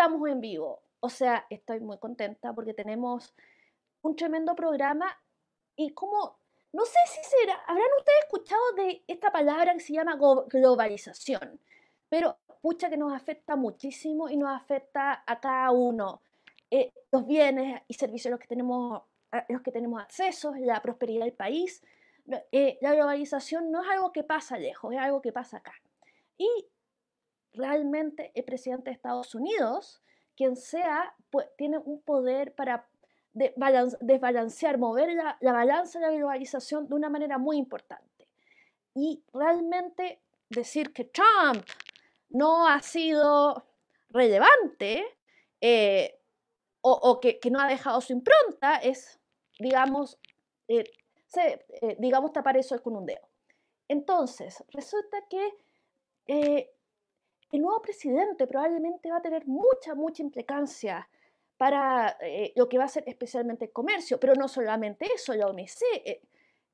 estamos en vivo. O sea, estoy muy contenta porque tenemos un tremendo programa y como, no sé si será, habrán ustedes escuchado de esta palabra que se llama globalización, pero pucha que nos afecta muchísimo y nos afecta a cada uno. Eh, los bienes y servicios a los que tenemos, a los que tenemos acceso, la prosperidad del país. Eh, la globalización no es algo que pasa lejos, es algo que pasa acá. Y realmente el presidente de Estados Unidos, quien sea, pues, tiene un poder para desbalancear, mover la, la balanza de la globalización de una manera muy importante. Y realmente decir que Trump no ha sido relevante eh, o, que, no ha dejado su impronta es, digamos, eh, eh, digamos, tapar eso con un dedo. Entonces, resulta que el nuevo presidente probablemente va a tener mucha, mucha implicancia para lo que va a ser especialmente el comercio, pero no solamente eso, la OMC,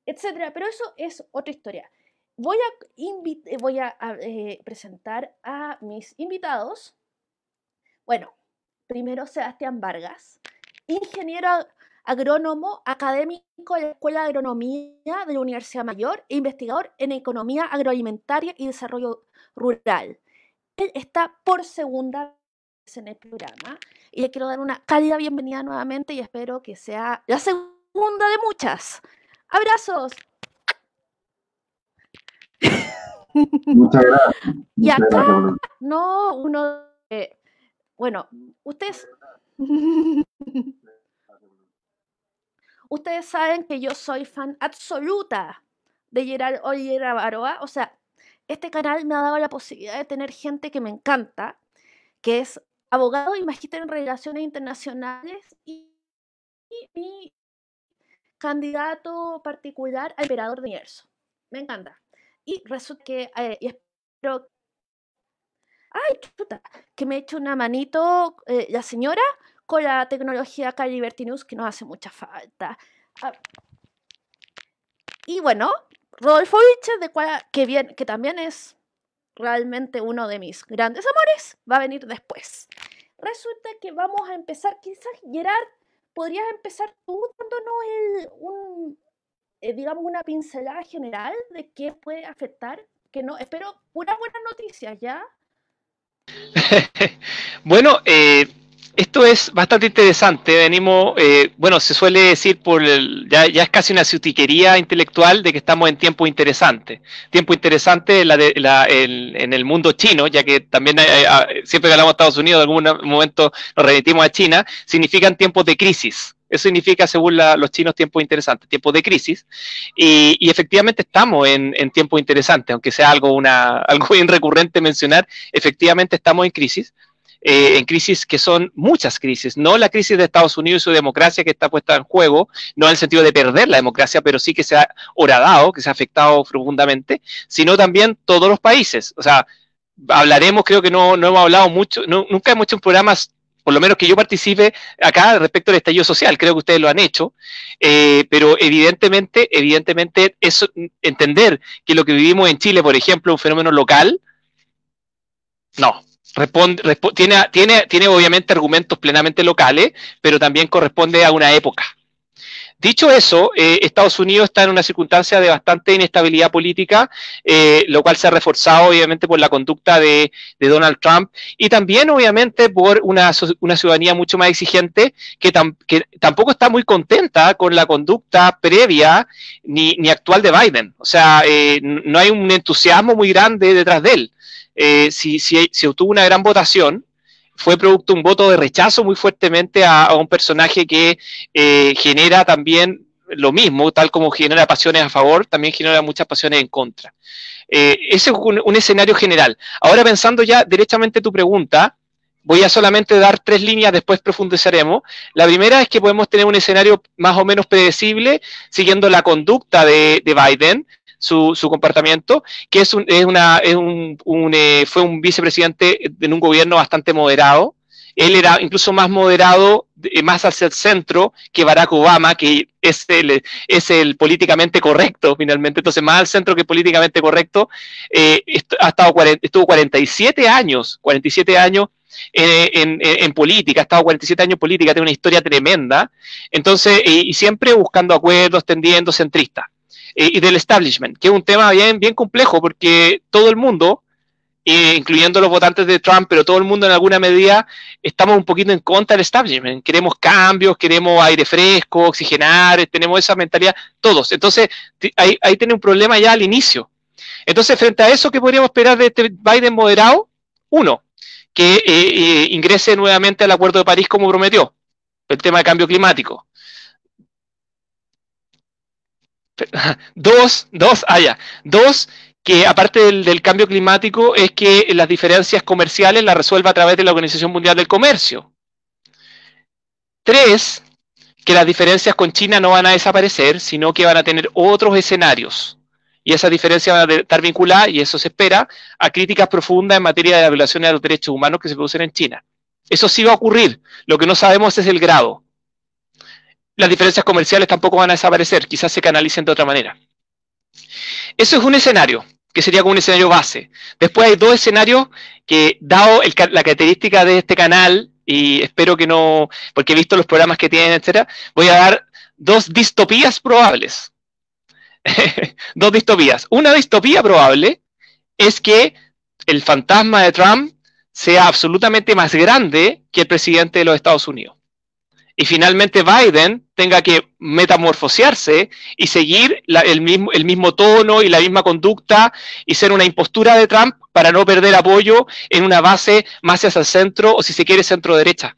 etcétera, pero eso es otra historia. Voy a, eh, eh, presentar a mis invitados. Bueno, primero Sebastián Vargas, ingeniero agrónomo, académico de la Escuela de Agronomía de la Universidad Mayor e investigador en economía agroalimentaria y desarrollo rural. Él está por segunda vez en el programa y le quiero dar una cálida bienvenida nuevamente y espero que sea la segunda de muchas. Abrazos. Muchas gracias. Y acá, no, uno, bueno, ustedes, ustedes saben que yo soy fan absoluta de Gerald Oliera Baroa, o sea, este canal me ha dado la posibilidad de tener gente que me encanta, que es abogado y magíster en relaciones internacionales y, mi candidato particular al emperador de universo. Me encanta. Y resulta que, eh, espero, ay, puta, que me eche una manito eh, la señora con la tecnología acá Liberty News que nos hace mucha falta. Ah. Y bueno, Rodolfo Vilches, de cual, que, bien, que también es realmente uno de mis grandes amores, va a venir después. Resulta que vamos a empezar, quizás Gerard, podrías empezar tú dándonos el, un, eh, digamos, una pincelada general de qué puede afectar, que no, espero una buena noticia, ¿ya? bueno, eh, esto es bastante interesante. Venimos, eh, bueno, se suele decir por ya, ya, es casi una ciutiquería intelectual de que estamos en tiempo interesante. Tiempo interesante en, la en, el mundo chino, ya que también siempre que hablamos de Estados Unidos, en algún momento nos remitimos a China, significan tiempos de crisis. Eso significa, según los chinos, tiempos interesantes, tiempos de crisis. Y, efectivamente estamos en, tiempos interesantes, aunque sea algo, una, algo bien recurrente mencionar, efectivamente estamos en crisis. Eh, en crisis que son muchas crisis, no la crisis de Estados Unidos y su democracia que está puesta en juego, no en el sentido de perder la democracia, pero sí que se ha horadado, que se ha afectado profundamente, sino también todos los países. O sea, hablaremos, creo que no, no hemos hablado mucho, nunca hemos hecho un programa por lo menos que yo participe acá respecto al estallido social, creo que ustedes lo han hecho, eh, pero evidentemente, evidentemente, eso, entender que lo que vivimos en Chile, por ejemplo, es un fenómeno local, no. Responde, tiene, tiene, tiene obviamente argumentos plenamente locales, pero también corresponde a una época. Dicho eso, eh, Estados Unidos está en una circunstancia de bastante inestabilidad política, eh, lo cual se ha reforzado obviamente por la conducta de, Donald Trump y también obviamente por una, ciudadanía mucho más exigente que, tampoco está muy contenta con la conducta previa ni, actual de Biden. O sea, eh, no hay un entusiasmo muy grande detrás de él. Si, si, si obtuvo una gran votación, fue producto de un voto de rechazo muy fuertemente a, un personaje que eh, genera también lo mismo, tal como genera pasiones a favor, también genera muchas pasiones en contra. Eh, ese es un, escenario general. Ahora pensando ya directamente tu pregunta, voy a solamente dar tres líneas, después profundizaremos. La primera es que podemos tener un escenario más o menos predecible, siguiendo la conducta de Biden, su, comportamiento, que es, un, es una, eh, fue un vicepresidente en un gobierno bastante moderado, él era incluso más moderado, más hacia el centro que Barack Obama, que es el, es el políticamente correcto finalmente, entonces más al centro que políticamente correcto, eh, ha estado, estuvo 47 años, 47 años en, política, ha estado 47 años en política, tiene una historia tremenda, entonces, y, siempre buscando acuerdos, tendiendo y del establishment, que es un tema bien, bien complejo, porque todo el mundo, incluyendo los votantes de Trump, pero todo el mundo en alguna medida estamos un poquito en contra del establishment. Queremos cambios, queremos aire fresco, oxigenar, tenemos esa mentalidad, todos. Entonces, ahí, ahí tiene un problema ya al inicio. Entonces, frente a eso, ¿qué podríamos esperar de este Biden moderado? Uno, que eh, eh, ingrese nuevamente al Acuerdo de París como prometió, el tema de cambio climático. Dos, dos. Ah, dos, que aparte del, cambio climático es que las diferencias comerciales las resuelva a través de la Organización Mundial del Comercio. Tres, que las diferencias con China no van a desaparecer, sino que van a tener otros escenarios. Y esas diferencias van a estar vinculadas, y eso se espera, a críticas profundas en materia de la violación de los derechos humanos que se producen en China. Eso sí va a ocurrir. Lo que no sabemos es el grado. Las diferencias comerciales tampoco van a desaparecer, quizás se canalicen de otra manera. Eso es un escenario que sería como un escenario base. Después hay dos escenarios que, dado la característica de este canal, y espero que no, porque he visto los programas que tienen, etcétera, voy a dar dos distopías probables. dos distopías. Una distopía probable es que el fantasma de Trump sea absolutamente más grande que el presidente de los Estados Unidos y finalmente Biden tenga que metamorfosearse y seguir el, mismo, el mismo tono y la misma conducta y ser una impostura de Trump para no perder apoyo en una base más hacia el centro o si se quiere centro derecha.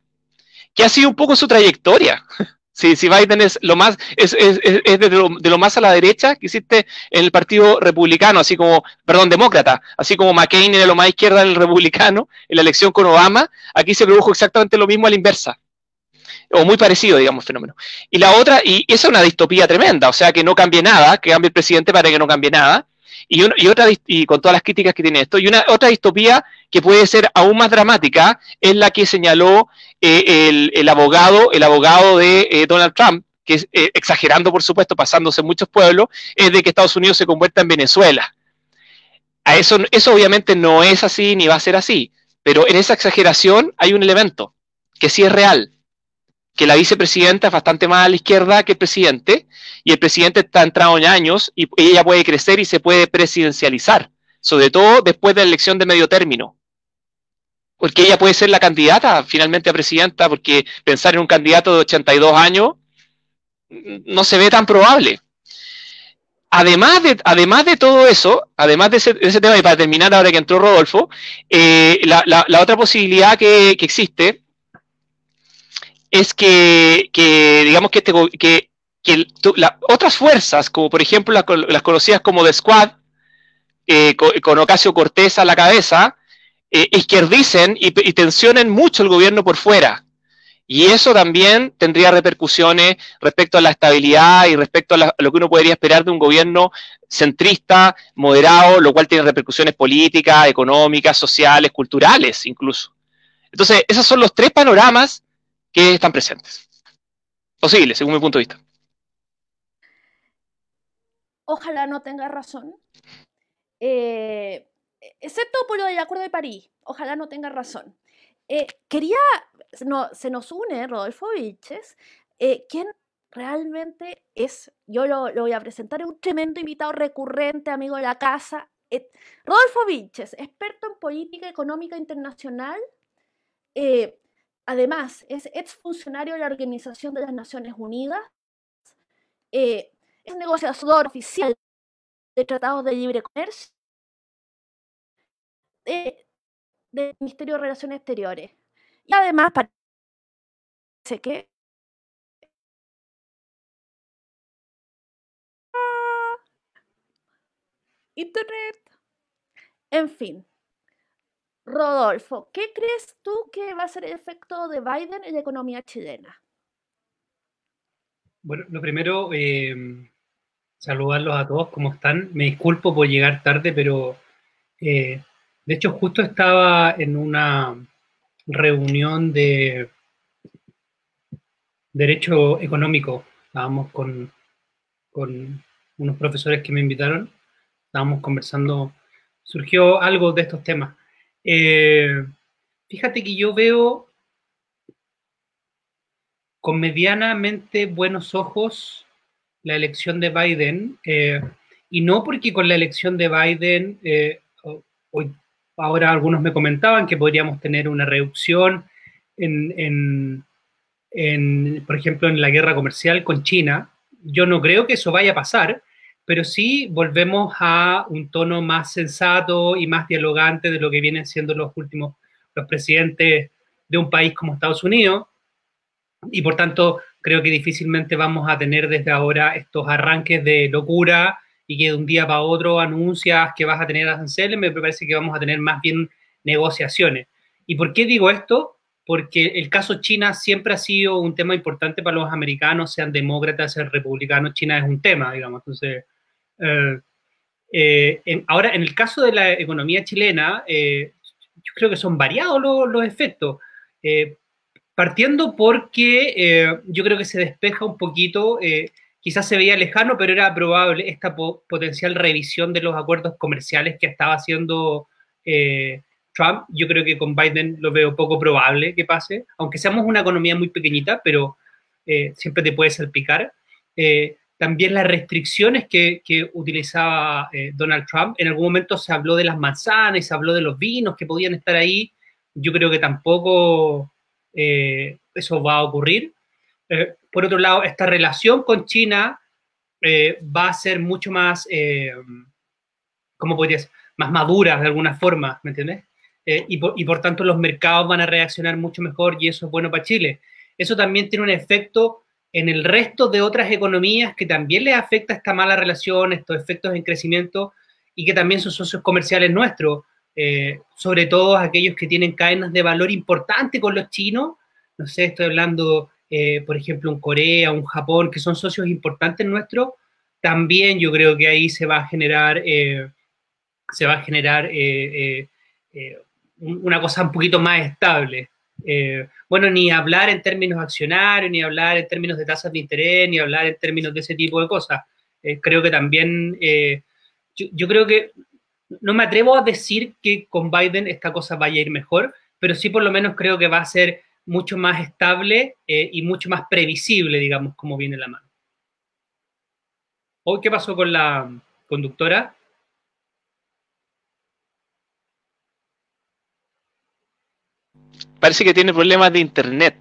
Que ha sido un poco su trayectoria. Si, si Biden es lo más, es, de, lo, de, lo, más a la derecha que existe en el Partido Republicano, así como, perdón, demócrata, así como McCain de lo más izquierda en el republicano, en la elección con Obama, aquí se produjo exactamente lo mismo a la inversa o muy parecido, digamos, fenómeno. Y la otra, y esa es una distopía tremenda, o sea, que no cambie nada, que cambie el presidente para que no cambie nada, y, y, otra, y con todas las críticas que tiene esto, y una otra distopía que puede ser aún más dramática es la que señaló eh, el, abogado, el abogado de eh, Donald Trump, que eh, exagerando por supuesto, pasándose en muchos pueblos, es de que Estados Unidos se convierta en Venezuela. A eso, eso obviamente no es así ni va a ser así, pero en esa exageración hay un elemento que sí es real, que la vicepresidenta es bastante más a la izquierda que el presidente, y el presidente está entrado en años y ella puede crecer y se puede presidencializar, sobre todo después de la elección de medio término. Porque ella puede ser la candidata finalmente a presidenta, porque pensar en un candidato de 82 años no se ve tan probable. Además de, además de todo eso, además de ese, tema, y para terminar ahora que entró Rodolfo, eh, la, otra posibilidad que existe es que, digamos que, que, otras fuerzas, como por ejemplo las, conocidas como The Squad, eh, con, Ocasio Cortés a la cabeza, eh, izquierdicen y, tensionen mucho el gobierno por fuera. Y eso también tendría repercusiones respecto a la estabilidad y respecto a, lo que uno podría esperar de un gobierno centrista, moderado, lo cual tiene repercusiones políticas, económicas, sociales, culturales incluso. Entonces, esos son los tres panoramas están presentes. Posible, según mi punto de vista. Ojalá no tenga razón. Eh, excepto por lo del Acuerdo de París. Ojalá no tenga razón. Eh, quería, no, se nos une Rodolfo Vilches, eh, quien realmente es, yo lo, voy a presentar, es un tremendo invitado recurrente, amigo de la casa. Rodolfo Vilches, experto en política económica internacional, Además, es exfuncionario de la Organización de las Naciones Unidas, eh, es negociador oficial de tratados de libre comercio del Ministerio de Relaciones Exteriores. Y además parece que Internet. En fin, Rodolfo, ¿qué crees tú que va a ser el efecto de Biden en la economía chilena? Bueno, lo primero, eh, saludarlos a todos, ¿cómo están? Me disculpo por llegar tarde, pero eh, de hecho justo estaba en una, reunión de derecho económico. Estábamos con, con unos profesores que me invitaron, estábamos conversando, surgió algo de estos temas. Eh, fíjate que yo veo con medianamente buenos ojos la elección de Biden, eh, y no porque con la elección de Biden, eh, hoy, ahora algunos me comentaban que podríamos tener una reducción en, en, por ejemplo, en la guerra comercial con China. Yo no creo que eso vaya a pasar, pero sí volvemos a un tono más sensato y más dialogante de lo que vienen siendo los últimos, los presidentes de un país como Estados Unidos. Y por tanto, creo que difícilmente vamos a tener desde ahora estos arranques de locura y que de un día para otro anuncias que vas a tener aranceles, me parece que vamos a tener más bien negociaciones. ¿Y por qué digo esto? Porque el caso China siempre ha sido un tema importante para los americanos, sean demócratas, sean republicanos, China es un tema, digamos. Entonces, eh, eh, ahora, en el caso de la economía chilena, eh, yo creo que son variados los, efectos. partiendo porque yo creo que se despeja un poquito, quizás se veía lejano, pero era probable esta potencial revisión de los acuerdos comerciales que estaba haciendo Trump. Yo creo que con Biden lo veo poco probable que pase, aunque seamos una economía muy pequeñita, pero siempre te puede salpicar también las restricciones que, utilizaba eh, Donald Trump. En algún momento se habló de las manzanas, se habló de los vinos que podían estar ahí. Yo creo que tampoco eh, eso va a ocurrir. Eh, por otro lado, esta relación con China va a ser mucho más, ¿cómo podrías? Más madura de alguna forma, ¿me entiendes? Y por, y por tanto los mercados van a reaccionar mucho mejor y eso es bueno para Chile. Eso también tiene un efecto en el resto de otras economías que también les afecta esta mala relación, estos efectos en crecimiento y que también son socios comerciales nuestros, eh, sobre todo aquellos que tienen cadenas de valor importante con los chinos. No sé, estoy hablando, eh, por ejemplo, un Corea, un Japón, que son socios importantes nuestros. También yo creo que ahí se va a generar, eh, se va a generar una cosa un poquito más estable. Eh, bueno, ni hablar en términos accionarios, ni hablar en términos de tasas de interés, ni hablar en términos de ese tipo de cosas. Eh, creo que también, eh, yo, creo que no me atrevo a decir que con Biden esta cosa vaya a ir mejor, pero sí por lo menos creo que va a ser mucho más estable y mucho más previsible, digamos, cómo viene la mano. ¿Hoy qué pasó con la conductora? Parece que tiene problemas de internet.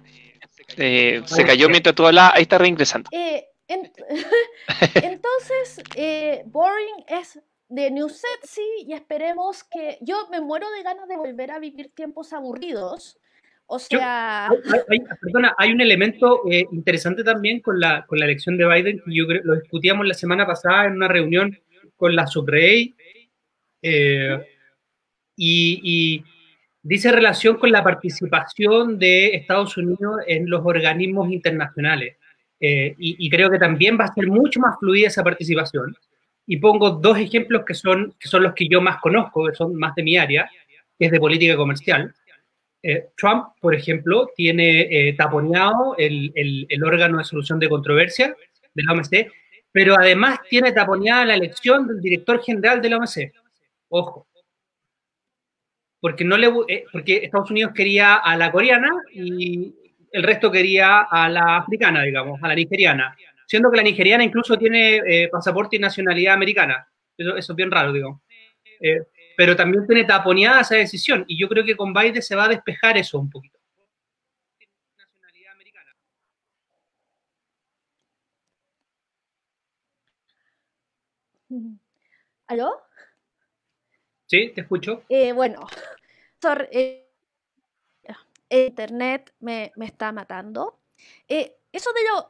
Eh, se cayó mientras tú hablabas, ahí está reingresando. Eh, entonces, eh, Boring es de New Sexy y esperemos que. Yo me muero de ganas de volver a vivir tiempos aburridos. O sea. hay, perdona, hay un elemento interesante también con la, con la elección de Biden que yo creo, lo discutíamos la semana pasada en una reunión con la Sucrey. y dice relación con la participación de Estados Unidos en los organismos internacionales. Eh, y, creo que también va a ser mucho más fluida esa participación. Y pongo dos ejemplos que son, que son los que yo más conozco, que son más de mi área, que es de política comercial. Eh, Trump, por ejemplo, tiene eh, taponeado el, el, el, órgano de solución de controversia de la OMC, pero además tiene taponeada la elección del director general de la OMC. Ojo, porque, no le, eh, porque Estados Unidos quería a la coreana y el resto quería a la africana, digamos, a la nigeriana, siendo que la nigeriana incluso tiene eh, pasaporte y nacionalidad americana. Eso, es bien raro, digo. Eh, pero también tiene taponeada esa decisión y yo creo que con Biden se va a despejar eso un poquito. ¿Aló? Sí, te escucho. Eh, bueno, eh, Internet me, está matando. Eh, eso de lo,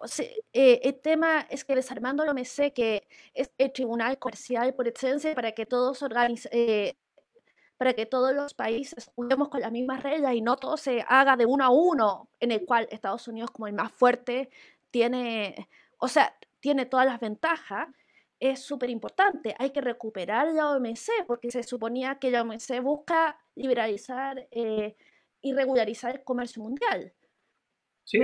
el tema es que desarmando lo me sé que es el tribunal comercial por excelencia para que todos organice, para que todos los países juguemos con las mismas reglas y no todo se haga de uno a uno, en el cual Estados Unidos como el más fuerte tiene, o sea, tiene todas las ventajas es súper importante. Hay que recuperar la OMC porque se suponía que la OMC busca liberalizar eh, y regularizar el comercio mundial. Sí,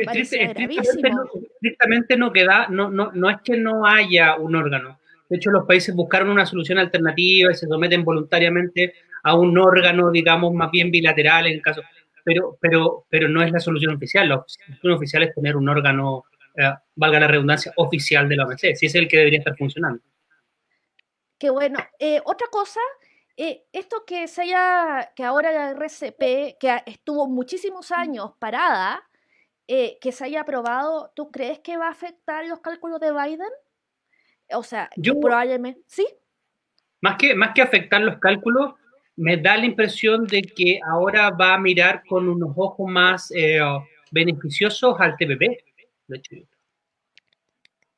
estrictamente, no, queda, no, no, no es que no haya un órgano. De hecho, los países buscaron una solución alternativa y se someten voluntariamente a un órgano, digamos, más bien bilateral en caso. Pero, pero, pero no es la solución oficial. La solución oficial es tener un órgano, eh, valga la redundancia, oficial de la OMC. Si es el que debería estar funcionando. Qué bueno. Eh, otra cosa eh, esto que se haya, que ahora la RCP, que estuvo muchísimos años parada, eh, que se haya aprobado, ¿tú crees que va a afectar los cálculos de Biden? O sea, yo probablemente, ¿sí? Más que, más que afectar los cálculos, me da la impresión de que ahora va a mirar con unos ojos más eh, beneficiosos al TPP. De hecho,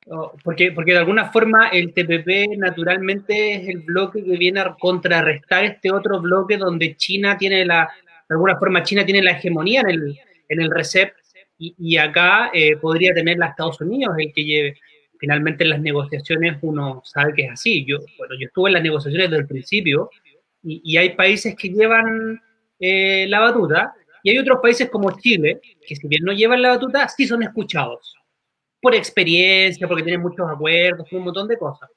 Oh, porque, porque de alguna forma el TPP naturalmente es el bloque que viene a contrarrestar este otro bloque donde China tiene la, de alguna forma China tiene la hegemonía en el, en el RECEP y, y acá eh, podría tener la Estados Unidos el que lleve. Finalmente en las negociaciones uno sabe que es así. Yo, bueno, yo estuve en las negociaciones desde el principio y, y hay países que llevan eh, la batuta y hay otros países como Chile que si bien no llevan la batuta sí son escuchados por experiencia, porque tiene muchos acuerdos, un montón de cosas.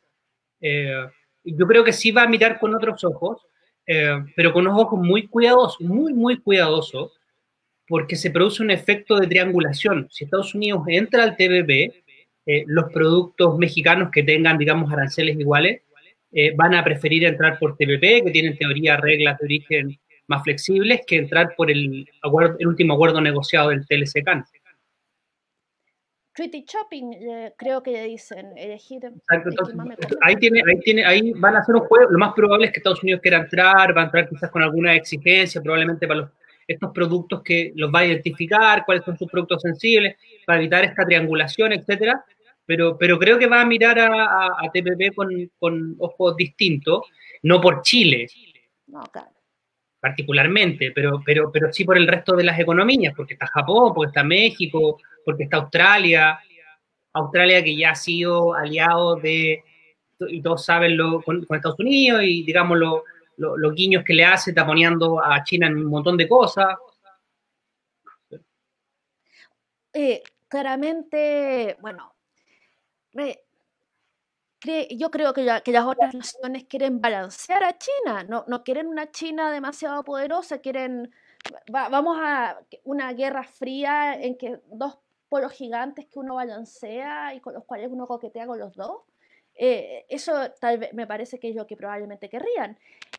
Eh, yo creo que sí va a mirar con otros ojos, eh, pero con unos ojos muy cuidadosos, muy, muy cuidadosos, porque se produce un efecto de triangulación. Si Estados Unidos entra al TBB, eh, los productos mexicanos que tengan, digamos, aranceles iguales, van a preferir entrar por TPP, que tienen teoría reglas de origen más flexibles, que entrar por el, el último acuerdo negociado del TLC-CAN. Treaty Shopping, eh, creo que dicen, elegir. ahí, tiene, ahí, tiene, ahí van a hacer un juego. Lo más probable es que Estados Unidos quiera entrar, va a entrar quizás con alguna exigencia, probablemente para los, estos productos que los va a identificar, cuáles son sus productos sensibles, para evitar esta triangulación, etcétera. Pero, pero creo que va a mirar a, a, TPP con, con, ojos distintos, no por Chile. Particularmente, pero, pero, pero sí por el resto de las economías, porque está Japón, porque está México, porque está Australia, Australia que ya ha sido aliado de, y todos saben, lo, con, Estados Unidos y digamos los guiños que le hace taponeando a China en un montón de cosas. Eh, claramente, bueno, yo creo que, que, las otras naciones quieren balancear a China, no, no quieren una China demasiado poderosa, quieren, vamos a una guerra fría en que dos polos gigantes que uno balancea y con los cuales uno coquetea con los dos. Eh, eso tal vez me parece que es lo que probablemente querrían.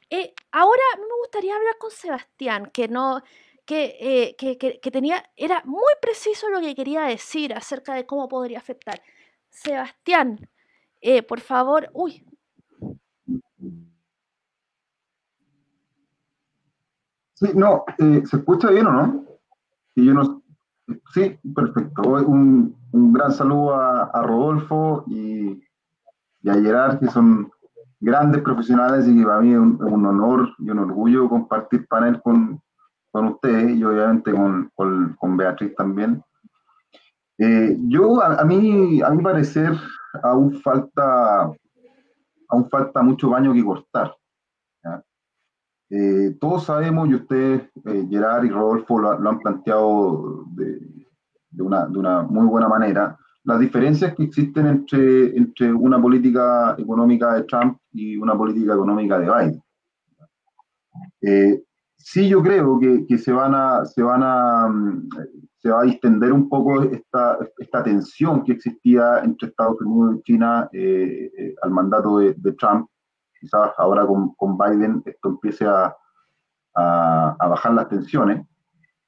Eh, ahora me gustaría hablar con Sebastián, que no, eh, que, que, que, tenía, era muy preciso lo que quería decir acerca de cómo podría afectar. Sebastián, por favor, uy. Sí, no, ¿se escucha bien o no? Y yo no, Sí, perfecto. Un, un gran saludo a, Rodolfo y, a Gerard, que son grandes profesionales y que para mí es un, honor y un orgullo compartir panel con, con ustedes y obviamente con, con, Beatriz también. Eh, yo, a, mí, a mi parecer, aún falta, aún falta mucho baño que cortar. Eh, todos sabemos, y ustedes, eh, Gerard y Rodolfo, lo, han planteado de, de, una, de, una, muy buena manera, las diferencias que existen entre, entre una política económica de Trump y una política económica de Biden. Eh, sí, yo creo que, que, se, van a, se, van a, mm, se va a distender un poco esta, esta tensión que existía entre Estados Unidos y China al mandato de, de Trump quizás ahora con, con Biden esto empiece a, a, bajar las tensiones.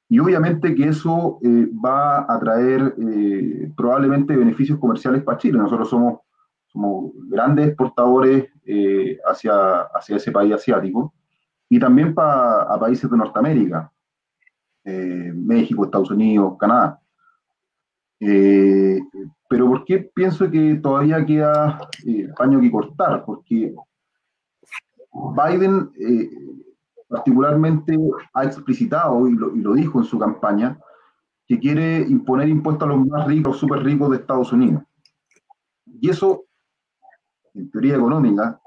Y obviamente que eso eh, va a traer eh, probablemente beneficios comerciales para Chile. Nosotros somos, somos grandes exportadores eh, hacia, hacia ese país asiático y también para a países de Norteamérica, México, Estados Unidos, Canadá. pero ¿por qué pienso que todavía queda paño que cortar? Porque Biden eh, particularmente ha explicitado y lo, dijo en su campaña que quiere imponer impuestos a los más ricos, súper ricos de Estados Unidos. Y eso, en teoría económica,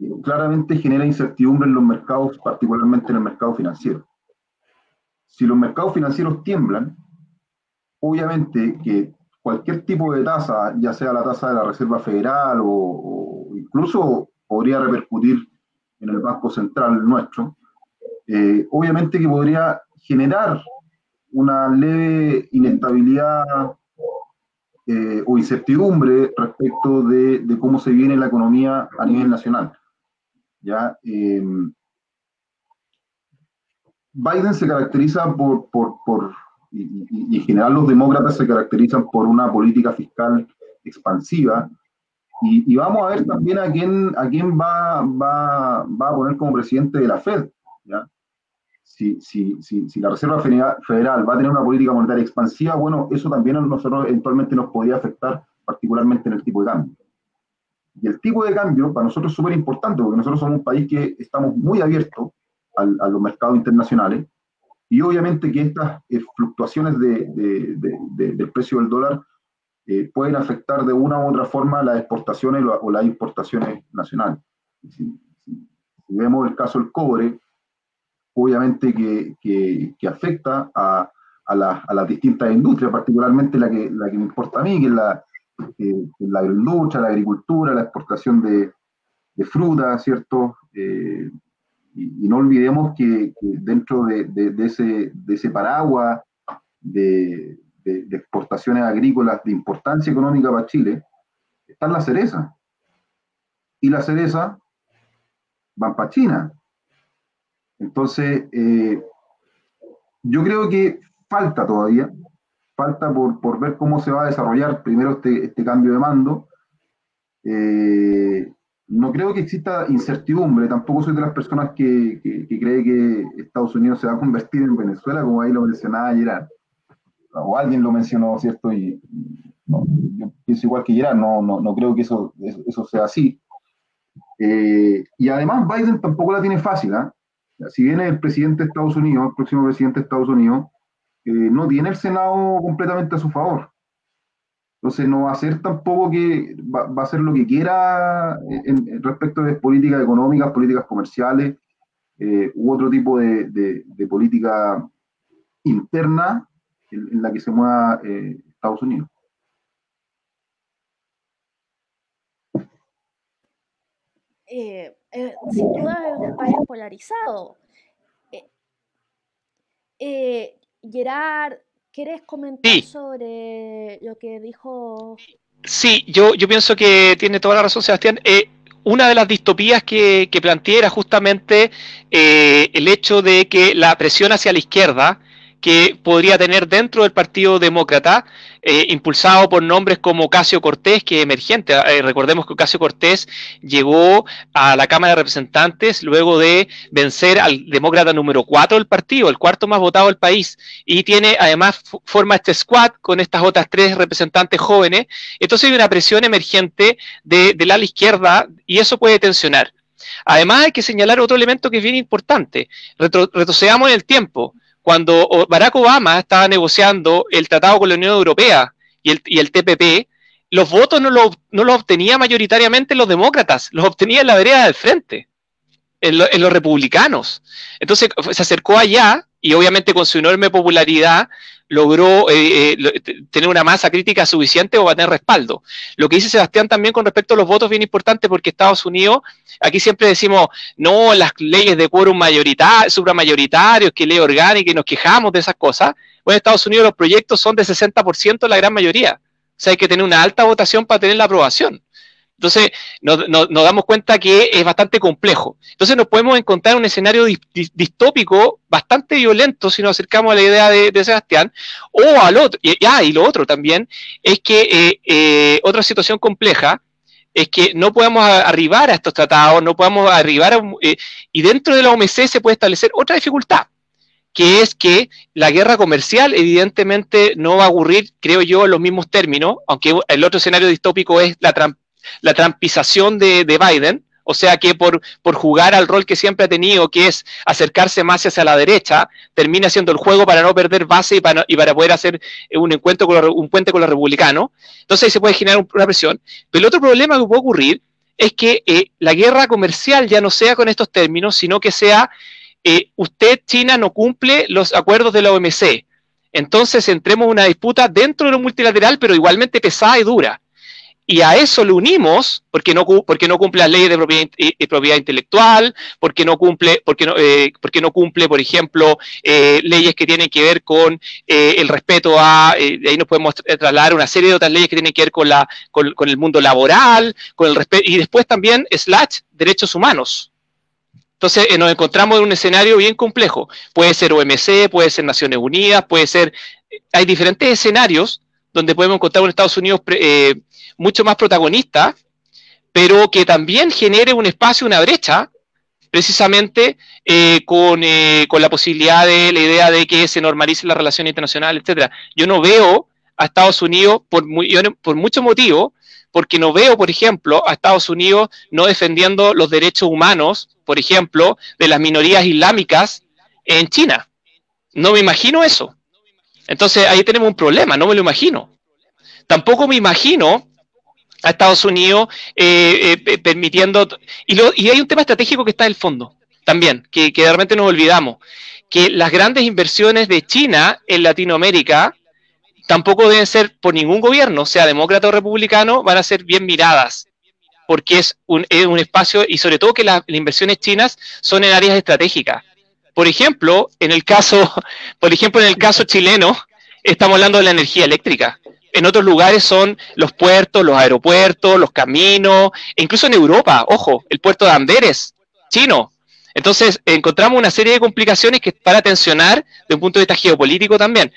eh, claramente genera incertidumbre en los mercados, particularmente en el mercado financiero. Si los mercados financieros tiemblan, obviamente que cualquier tipo de tasa, ya sea la tasa de la Reserva Federal o, incluso podría repercutir en el Banco Central nuestro, eh, obviamente que podría generar una leve inestabilidad eh, o incertidumbre respecto de, cómo se viene la economía a nivel nacional. ¿ya? Em, Biden se caracteriza por, y, en general los demócratas se caracterizan por una política fiscal expansiva, y, vamos a ver también a quién, a quién va, va, a poner como presidente de la Fed. ¿ya? Si, si, si, la Reserva Federal va a tener una política monetaria expansiva, bueno, eso también a nosotros eventualmente nos podría afectar, particularmente en el tipo de cambio. Y el tipo de cambio para nosotros es súper importante, porque nosotros somos un país que estamos muy abiertos a los mercados internacionales, y obviamente que estas eh, fluctuaciones de, del precio del dólar eh, pueden afectar de una u otra forma las exportaciones o, las importaciones nacionales. Si, vemos el caso del cobre, obviamente que, que, afecta a, a, a, las distintas industrias, particularmente la que, la que me importa a mí, que es la, la agroindustria, la agricultura, la exportación de, de fruta, ¿cierto? Eh, y, no olvidemos que, dentro de, ese, paraguas de, exportaciones agrícolas de importancia económica para Chile, están las cerezas. Y las cerezas van para China. Entonces, eh, yo creo que falta todavía, falta por, por, ver cómo se va a desarrollar primero este, este cambio de mando. Eh, no creo que exista incertidumbre, tampoco soy de las personas que, cree que Estados Unidos se va a convertir en Venezuela, como ahí lo mencionaba Gerard. O alguien lo mencionó, ¿cierto? Y yo pienso igual que Gerard, no, no, no creo que eso, eso, sea así. Eh, y además Biden tampoco la tiene fácil. ¿ah? Si viene el presidente de Estados Unidos, el próximo presidente de Estados Unidos, eh, no tiene el Senado completamente a su favor. Entonces no va a ser tampoco que va, a hacer lo que quiera en, respecto de políticas económicas, políticas comerciales eh, u otro tipo de, política interna en, la que se mueva eh, Estados Unidos. Eh, sin duda es un país polarizado. Gerard, ¿Quieres comentar sobre lo que dijo? Sí, yo, yo pienso que tiene toda la razón Sebastián. Eh, una de las distopías que, que planteé era justamente eh, el hecho de que la presión hacia la izquierda que podría tener dentro del Partido Demócrata, eh, impulsado por nombres como Casio Cortés, que es emergente. Eh, recordemos que Casio Cortés llegó a la Cámara de Representantes luego de vencer al demócrata número 4 del partido, el cuarto más votado del país, y tiene además forma este squad con estas otras tres representantes jóvenes. Entonces hay una presión emergente de, la izquierda y eso puede tensionar. Además hay que señalar otro elemento que es bien importante. retrocedamos en el tiempo cuando Barack Obama estaba negociando el tratado con la Unión Europea y el, TPP, los votos no los no lo obtenía mayoritariamente los demócratas, los obtenía en la vereda del frente, en, en los republicanos. Entonces se acercó allá y obviamente con su enorme popularidad logró eh, eh, tener una masa crítica suficiente o va a tener respaldo. Lo que dice Sebastián también con respecto a los votos bien importante porque Estados Unidos, aquí siempre decimos, no, las leyes de quórum mayoritario, supramayoritarios, que ley orgánica y nos quejamos de esas cosas. Bueno, en Estados Unidos los proyectos son de 60% la gran mayoría. O sea, hay que tener una alta votación para tener la aprobación. Entonces, nos, damos cuenta que es bastante complejo. Entonces, nos podemos encontrar en un escenario distópico bastante violento si nos acercamos a la idea de, Sebastián, o al otro. Y, ah, y lo otro también es que eh, eh, otra situación compleja es que no podemos arribar a estos tratados, no podemos arribar a, eh, y dentro de la OMC se puede establecer otra dificultad, que es que la guerra comercial evidentemente no va a ocurrir, creo yo, en los mismos términos, aunque el otro escenario distópico es la, la trampización de, Biden, o sea que por, por, jugar al rol que siempre ha tenido, que es acercarse más hacia la derecha, termina haciendo el juego para no perder base y para, y para poder hacer un encuentro con un puente con los republicanos. Entonces ahí se puede generar una presión. Pero el otro problema que puede ocurrir es que eh, la guerra comercial ya no sea con estos términos, sino que sea eh, usted, China, no cumple los acuerdos de la OMC. Entonces entremos en una disputa dentro de lo multilateral, pero igualmente pesada y dura. Y a eso le unimos, porque no, porque no cumple las leyes de propiedad, propiedad intelectual, porque no cumple, porque no, eh, porque no cumple, por ejemplo, eh, leyes que tienen que ver con eh, el respeto a, de ahí nos podemos trasladar una serie de otras leyes que tienen que ver con, la, con, con el mundo laboral, con el respeto, y después también, slash, derechos humanos. Entonces nos encontramos en un escenario bien complejo. Puede ser OMC, puede ser Naciones Unidas, puede ser, hay diferentes escenarios donde podemos encontrar un Estados Unidos eh, mucho más protagonista, pero que también genere un espacio, una brecha, precisamente eh, eh, con, la posibilidad de la idea de que se normalice la relación internacional, etcétera. Yo no veo a Estados Unidos, por, por muchos motivos, porque no veo, por ejemplo, a Estados Unidos no defendiendo los derechos humanos, por ejemplo, de las minorías islámicas en China. No me imagino eso. Entonces ahí tenemos un problema, no me lo imagino. Tampoco me imagino a Estados Unidos eh, eh, permitiendo... Y, hay un tema estratégico que está en el fondo también, que, que realmente nos olvidamos, que las grandes inversiones de China en Latinoamérica tampoco deben ser por ningún gobierno, sea demócrata o republicano, van a ser bien miradas, porque es un, espacio, y sobre todo que las inversiones chinas son en áreas estratégicas. Por ejemplo, en el caso, por ejemplo, en el caso chileno, estamos hablando de la energía eléctrica. En otros lugares son los puertos, los aeropuertos, los caminos, e incluso en Europa, ojo, el puerto de Amberes, chino. Entonces, encontramos una serie de complicaciones que para tensionar de un punto de vista geopolítico también.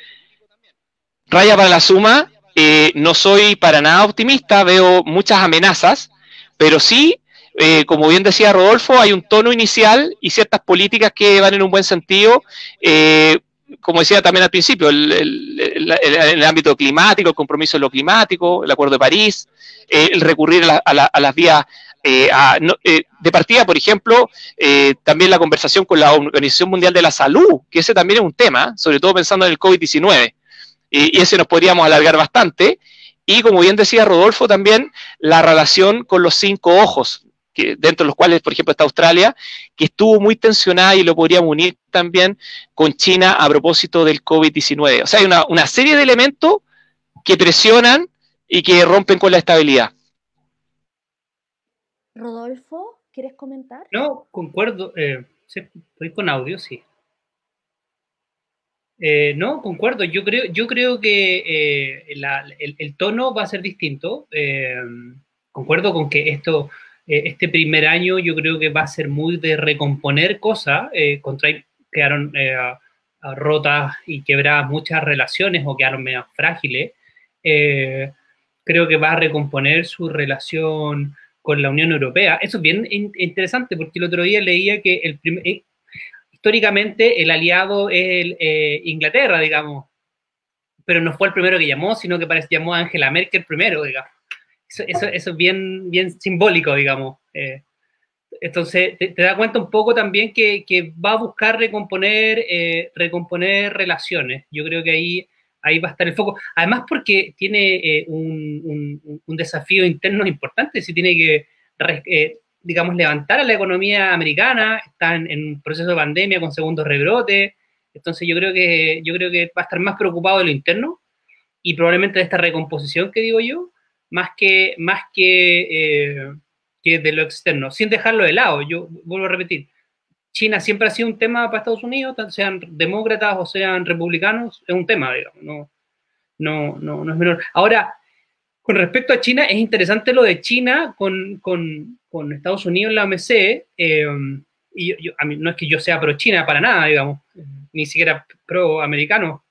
Raya para la suma, eh, no soy para nada optimista, veo muchas amenazas, pero sí eh, como bien decía Rodolfo, hay un tono inicial y ciertas políticas que van en un buen sentido. Eh, como decía también al principio, el, ámbito climático, el compromiso en lo climático, el Acuerdo de París, eh, el recurrir a, las vías de partida, por ejemplo, también la conversación con la Organización Mundial de la Salud, que ese también es un tema, sobre todo pensando en el COVID-19, y ese nos podríamos alargar bastante. Y como bien decía Rodolfo, también la relación con los cinco ojos, dentro de los cuales, por ejemplo, está Australia, que estuvo muy tensionada y lo podríamos unir también con China a propósito del COVID-19. O sea, hay una, serie de elementos que presionan y que rompen con la estabilidad. Rodolfo, ¿quieres comentar? No, concuerdo. Eh, estoy con audio, sí. Eh, no, concuerdo. Yo creo, yo creo que eh, el, tono va a ser distinto. concuerdo con que esto eh, este primer año yo creo que va a ser muy de recomponer cosas, eh, contra, quedaron eh, rotas y quebradas muchas relaciones o quedaron medio frágiles. creo que va a recomponer su relación con la Unión Europea. Eso es bien interesante porque el otro día leía que el históricamente el aliado es Inglaterra, digamos, pero no fue el primero que llamó, sino que parece llamó a Angela Merkel primero, digamos. Eso, es bien, bien simbólico, digamos. Eh, entonces, te, da cuenta un poco también que, va a buscar recomponer, eh, recomponer relaciones. Yo creo que ahí, ahí va a estar el foco. Además, porque tiene eh, un, desafío interno importante, si tiene que, digamos, levantar a la economía americana, está en, un proceso de pandemia con segundo rebrote. Entonces, yo creo, que, yo creo que va a estar más preocupado de lo interno y probablemente de esta recomposición que digo yo, más que, más que, eh, que de lo externo, sin dejarlo de lado. Yo vuelvo a repetir, China siempre ha sido un tema para Estados Unidos, sean demócratas o sean republicanos, es un tema, digamos, no, no, no, no es menor. Ahora, con respecto a China, es interesante lo de China con, con, con Estados Unidos en la OMC, eh, y yo, a mí, no es que yo sea pro-China para nada, digamos, ni siquiera pro-americano,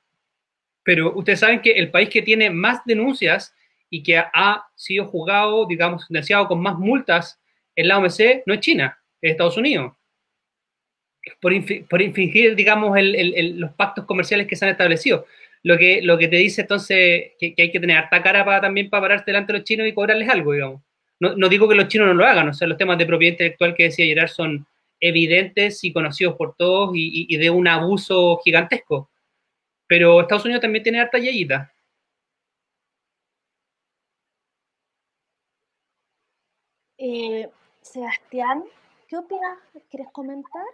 pero ustedes saben que el país que tiene más denuncias y que ha sido juzgado, digamos, sentenciado con más multas en la OMC no es China, es Estados Unidos. Por, por infringir, digamos, los pactos comerciales que se han establecido. Lo que, lo que te dice entonces que, hay que tener harta cara para también para pararse delante de los chinos y cobrarles algo, digamos. No, no, digo que los chinos no lo hagan, o sea, los temas de propiedad intelectual que decía Gerard son evidentes y conocidos por todos y, de un abuso gigantesco. Pero Estados Unidos también tiene harta yayita. Eh, Sebastián, ¿qué opinas? ¿Quieres comentar?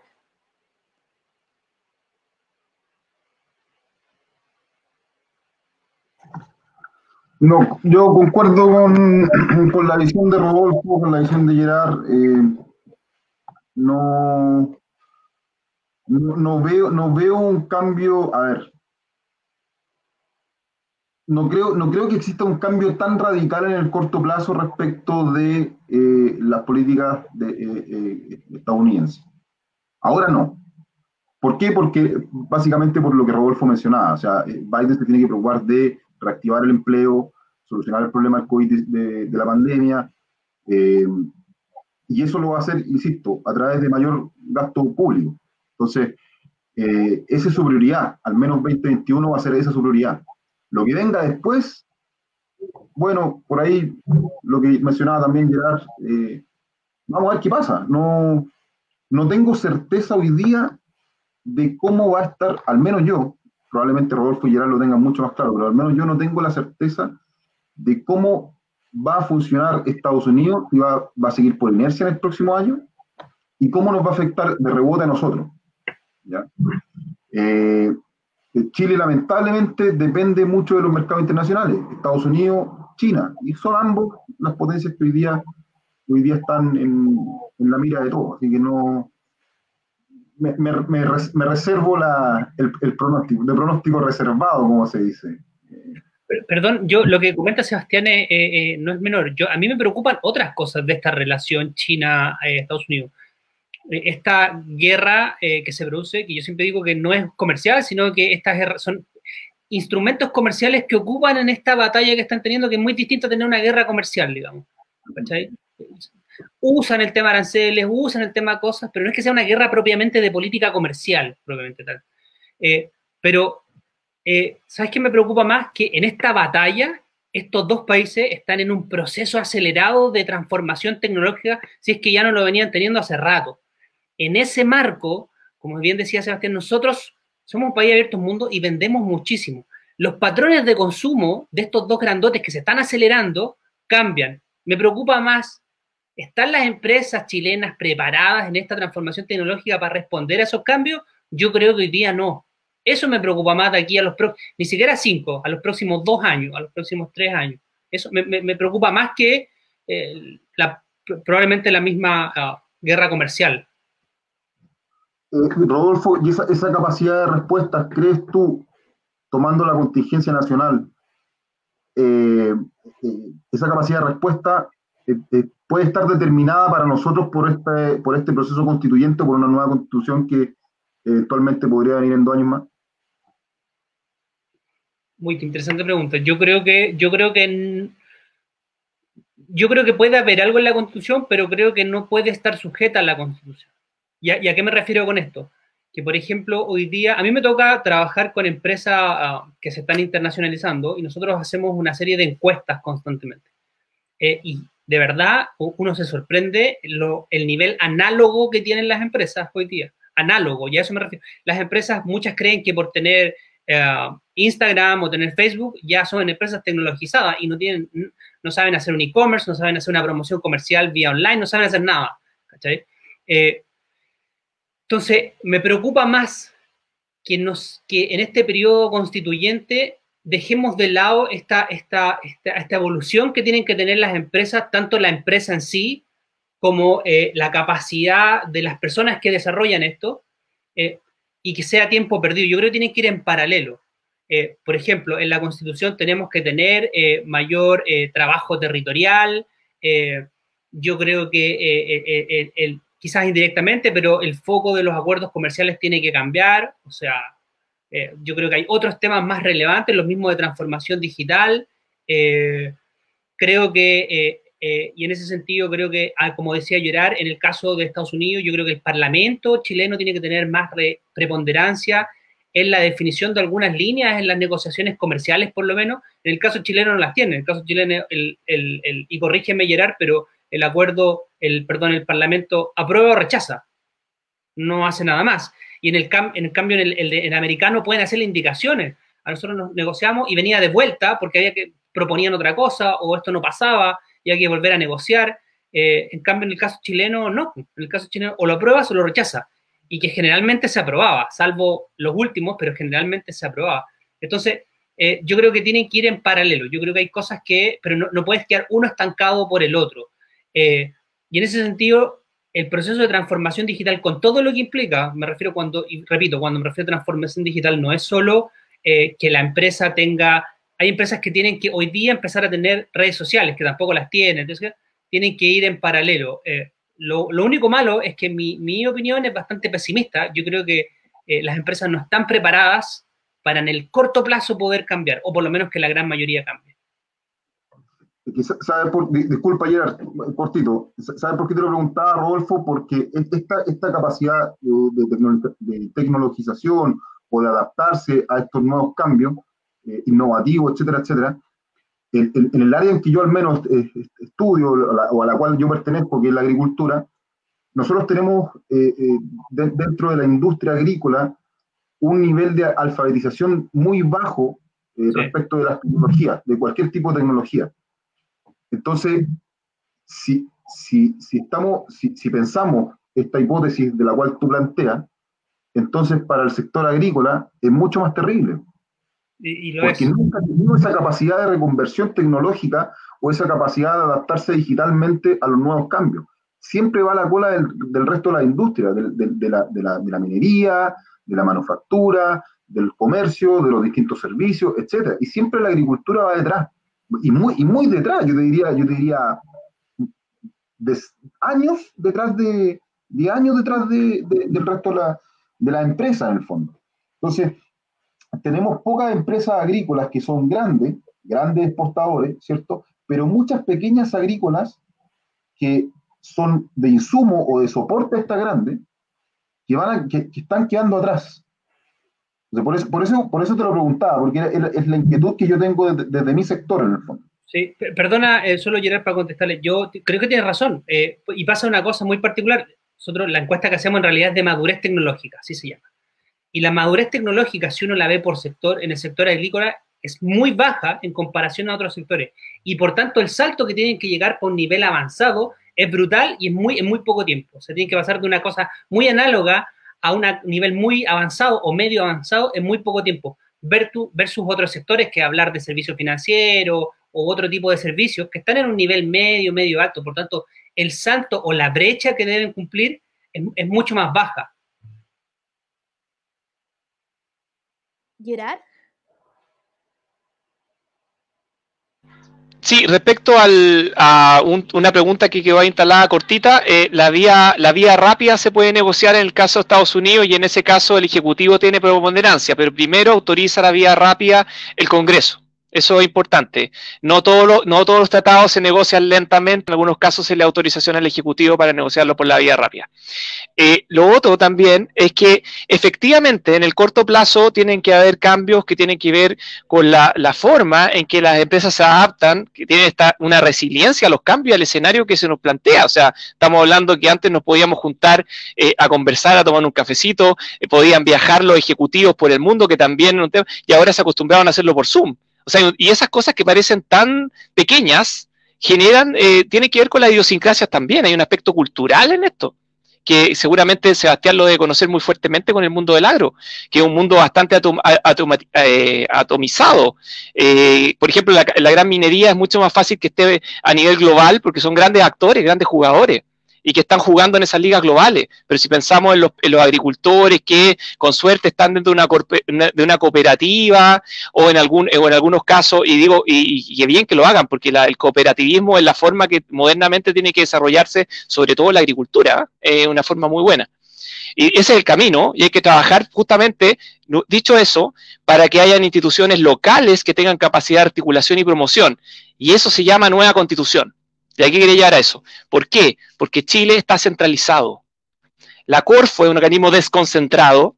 No, yo concuerdo con, con, la visión de Rodolfo, con la visión de Gerard. Eh, no, no, veo, no veo un cambio. A ver, no creo, no creo que exista un cambio tan radical en el corto plazo respecto de eh, las políticas de, eh, eh, estadounidenses. Ahora no. ¿Por qué? Porque básicamente por lo que Rodolfo mencionaba, o sea, Biden se tiene que preocupar de reactivar el empleo, solucionar el problema del COVID de, de la pandemia, y eso lo va a hacer, insisto, a través de mayor gasto público. Entonces, esa es su prioridad, al menos 2021 va a ser esa su prioridad. Lo que venga después, bueno, por ahí lo que mencionaba también Gerard, eh, vamos a ver qué pasa. No, no tengo certeza hoy día de cómo va a estar, al menos yo, probablemente Rodolfo y Gerard lo tengan mucho más claro, pero al menos yo no tengo la certeza de cómo va a funcionar Estados Unidos y va, va a seguir por inercia en el próximo año y cómo nos va a afectar de rebote a nosotros. ¿ya? Eh, Chile lamentablemente depende mucho de los mercados internacionales, Estados Unidos, China, y son ambos las potencias que hoy día, hoy día están en, la mira de todos, así que no, me, reservo el, pronóstico, de pronóstico reservado, como se dice. Perdón, yo lo que comenta Sebastián eh, eh, no es menor. Yo, a mí me preocupan otras cosas de esta relación China-Estados Unidos esta guerra eh, que se produce, que yo siempre digo que no es comercial, sino que estas guerras son instrumentos comerciales que ocupan en esta batalla que están teniendo, que es muy distinto a tener una guerra comercial, digamos. Usan el tema aranceles, usan el tema cosas, pero no es que sea una guerra propiamente de política comercial, propiamente tal. Eh, pero, eh, ¿sabes qué me preocupa más? Que en esta batalla estos dos países están en un proceso acelerado de transformación tecnológica, si es que ya no lo venían teniendo hace rato en ese marco, como bien decía Sebastián, nosotros somos un país abierto al mundo y vendemos muchísimo. Los patrones de consumo de estos dos grandotes que se están acelerando cambian. Me preocupa más, ¿están las empresas chilenas preparadas en esta transformación tecnológica para responder a esos cambios? Yo creo que hoy día no. Eso me preocupa más de aquí a los próximos, ni siquiera cinco, a los próximos dos años, a los próximos tres años. Eso me, preocupa más que eh, probablemente la misma ah, guerra comercial. Eh, Rodolfo, ¿y esa, capacidad de respuesta, crees tú, tomando la contingencia nacional, eh, eh, esa capacidad de respuesta puede estar determinada para nosotros por este, por este proceso constituyente, por una nueva constitución que eventualmente podría venir en dos años más? Muy interesante pregunta. Yo creo que, yo creo que yo creo que puede haber algo en la constitución, pero creo que no puede estar sujeta a la constitución. ¿Y a, qué me refiero con esto? Que, por ejemplo, hoy día, a mí me toca trabajar con empresas ah, que se están internacionalizando y nosotros hacemos una serie de encuestas constantemente. Eh, y de verdad, uno se sorprende el nivel análogo que tienen las empresas hoy día. Análogo, y a eso me refiero. Las empresas, muchas creen que por tener eh, Instagram o tener Facebook ya son empresas tecnologizadas y no, tienen, no saben hacer un e-commerce, no saben hacer una promoción comercial vía online, no saben hacer nada. Eh, entonces, me preocupa más que, en este periodo constituyente dejemos de lado esta, evolución que tienen que tener las empresas, tanto la empresa en sí como eh, la capacidad de las personas que desarrollan esto, eh, y que sea tiempo perdido. Yo creo que tienen que ir en paralelo. Eh, por ejemplo, en la Constitución tenemos que tener mayor trabajo territorial. yo creo que el, quizás indirectamente, pero el foco de los acuerdos comerciales tiene que cambiar. O sea, eh, yo creo que hay otros temas más relevantes, los mismos de transformación digital. Eh, creo que, eh, y en ese sentido, creo que, ah, como decía Llorar, en el caso de Estados Unidos, yo creo que el Parlamento chileno tiene que tener más preponderancia en la definición de algunas líneas en las negociaciones comerciales, por lo menos. En el caso chileno no las tiene. En el caso chileno, el, el, y corrígeme, Gerard, pero el acuerdo, el, perdón, el Parlamento aprueba o rechaza. No hace nada más. Y en el, en el cambio, en el, americano pueden hacerle indicaciones. A nosotros nos negociamos y venía de vuelta porque había que proponían otra cosa o esto no pasaba y hay que volver a negociar. Eh, en cambio, en el caso chileno, no. En el caso chileno, o lo apruebas o lo rechaza. Y que generalmente se aprobaba, salvo los últimos, pero generalmente se aprobaba. Entonces, eh, yo creo que tienen que ir en paralelo. Yo creo que hay cosas que, pero no, no puedes quedar uno estancado por el otro. Eh, y en ese sentido, el proceso de transformación digital, con todo lo que implica, me refiero cuando, y repito, cuando me refiero a transformación digital, no es solo eh, que la empresa tenga, hay empresas que tienen que hoy día empezar a tener redes sociales, que tampoco las tienen, entonces tienen que ir en paralelo. Lo, lo, único malo es que mi, mi, opinión es bastante pesimista. Yo creo que las empresas no están preparadas para en el corto plazo poder cambiar, o por lo menos que la gran mayoría cambie. ¿Sabe por, disculpa, Gerard, cortito. ¿Sabe por qué te lo preguntaba, Rodolfo? Porque esta, esta capacidad de, de, tecnologización o de adaptarse a estos nuevos cambios eh, innovativos, etcétera, etcétera, en, en, el área en que yo al menos eh, estudio o a la cual yo pertenezco, que es la agricultura, nosotros tenemos eh, eh dentro de la industria agrícola un nivel de alfabetización muy bajo eh, sí. respecto de las tecnologías, de cualquier tipo de tecnología. Entonces, si, si, si, estamos, si, si pensamos esta hipótesis de la cual tú planteas, entonces para el sector agrícola es mucho más terrible. Y, y lo porque es. nunca tenido esa capacidad de reconversión tecnológica o esa capacidad de adaptarse digitalmente a los nuevos cambios. Siempre va a la cola del, del resto de la industria, de, de, de, la, de, la, de la minería, de la manufactura, del comercio, de los distintos servicios, etcétera. Y siempre la agricultura va detrás. Y muy, y muy detrás, yo diría, yo diría años detrás de, años detrás de, de, del resto de la, de la empresa, en el fondo. Entonces, tenemos pocas empresas agrícolas que son grandes, grandes exportadores, ¿cierto? Pero muchas pequeñas agrícolas que son de insumo o de soporte esta grande, que, van que, están quedando atrás. Entonces, por, eso, por, eso, por eso te lo preguntaba, porque es, la inquietud que yo tengo desde, desde, mi sector en el fondo. Sí, perdona, eh, solo Gerard para contestarle. Yo creo que tienes razón. Eh, y pasa una cosa muy particular. Nosotros, la encuesta que hacemos en realidad es de madurez tecnológica, así se llama. Y la madurez tecnológica, si uno la ve por sector, en el sector agrícola, es muy baja en comparación a otros sectores. Y por tanto, el salto que tienen que llegar por nivel avanzado es brutal y es muy, en muy poco tiempo. Se tiene que pasar de una cosa muy análoga a un nivel muy avanzado o medio avanzado en muy poco tiempo, versus otros sectores que hablar de servicios financieros o otro tipo de servicios que están en un nivel medio, medio alto. Por tanto, el salto o la brecha que deben cumplir es, es mucho más baja. Gerard. Sí, respecto al, a un, una pregunta que quedó instalada cortita, eh, la, vía, la vía rápida se puede negociar en el caso de Estados Unidos y en ese caso el Ejecutivo tiene preponderancia, pero primero autoriza la vía rápida el Congreso. Eso es importante. No, todo lo, no todos los tratados se negocian lentamente, en algunos casos se le autorización al Ejecutivo para negociarlo por la vía rápida. Eh, lo otro también es que efectivamente en el corto plazo tienen que haber cambios que tienen que ver con la, la forma en que las empresas se adaptan, que tienen esta, una resiliencia a los cambios, al escenario que se nos plantea. O sea, estamos hablando que antes nos podíamos juntar eh, a conversar, a tomar un cafecito, eh, podían viajar los ejecutivos por el mundo, que también, y ahora se acostumbraban a hacerlo por Zoom. O sea, y esas cosas que parecen tan pequeñas generan, eh, tiene que ver con la idiosincrasia también. Hay un aspecto cultural en esto, que seguramente Sebastián lo debe conocer muy fuertemente con el mundo del agro, que es un mundo bastante eh, atomizado. Eh, por ejemplo, la, la gran minería es mucho más fácil que esté a nivel global porque son grandes actores, grandes jugadores y que están jugando en esas ligas globales. Pero si pensamos en los, en los agricultores que con suerte están dentro de una, de una cooperativa o en, algún, o en algunos casos, y digo, y, y bien que lo hagan, porque la, el cooperativismo es la forma que modernamente tiene que desarrollarse, sobre todo la agricultura, es eh, una forma muy buena. Y ese es el camino, y hay que trabajar justamente, dicho eso, para que hayan instituciones locales que tengan capacidad de articulación y promoción. Y eso se llama nueva constitución. ¿De aquí quería llegar a eso? ¿Por qué? Porque Chile está centralizado. La Corfo es un organismo desconcentrado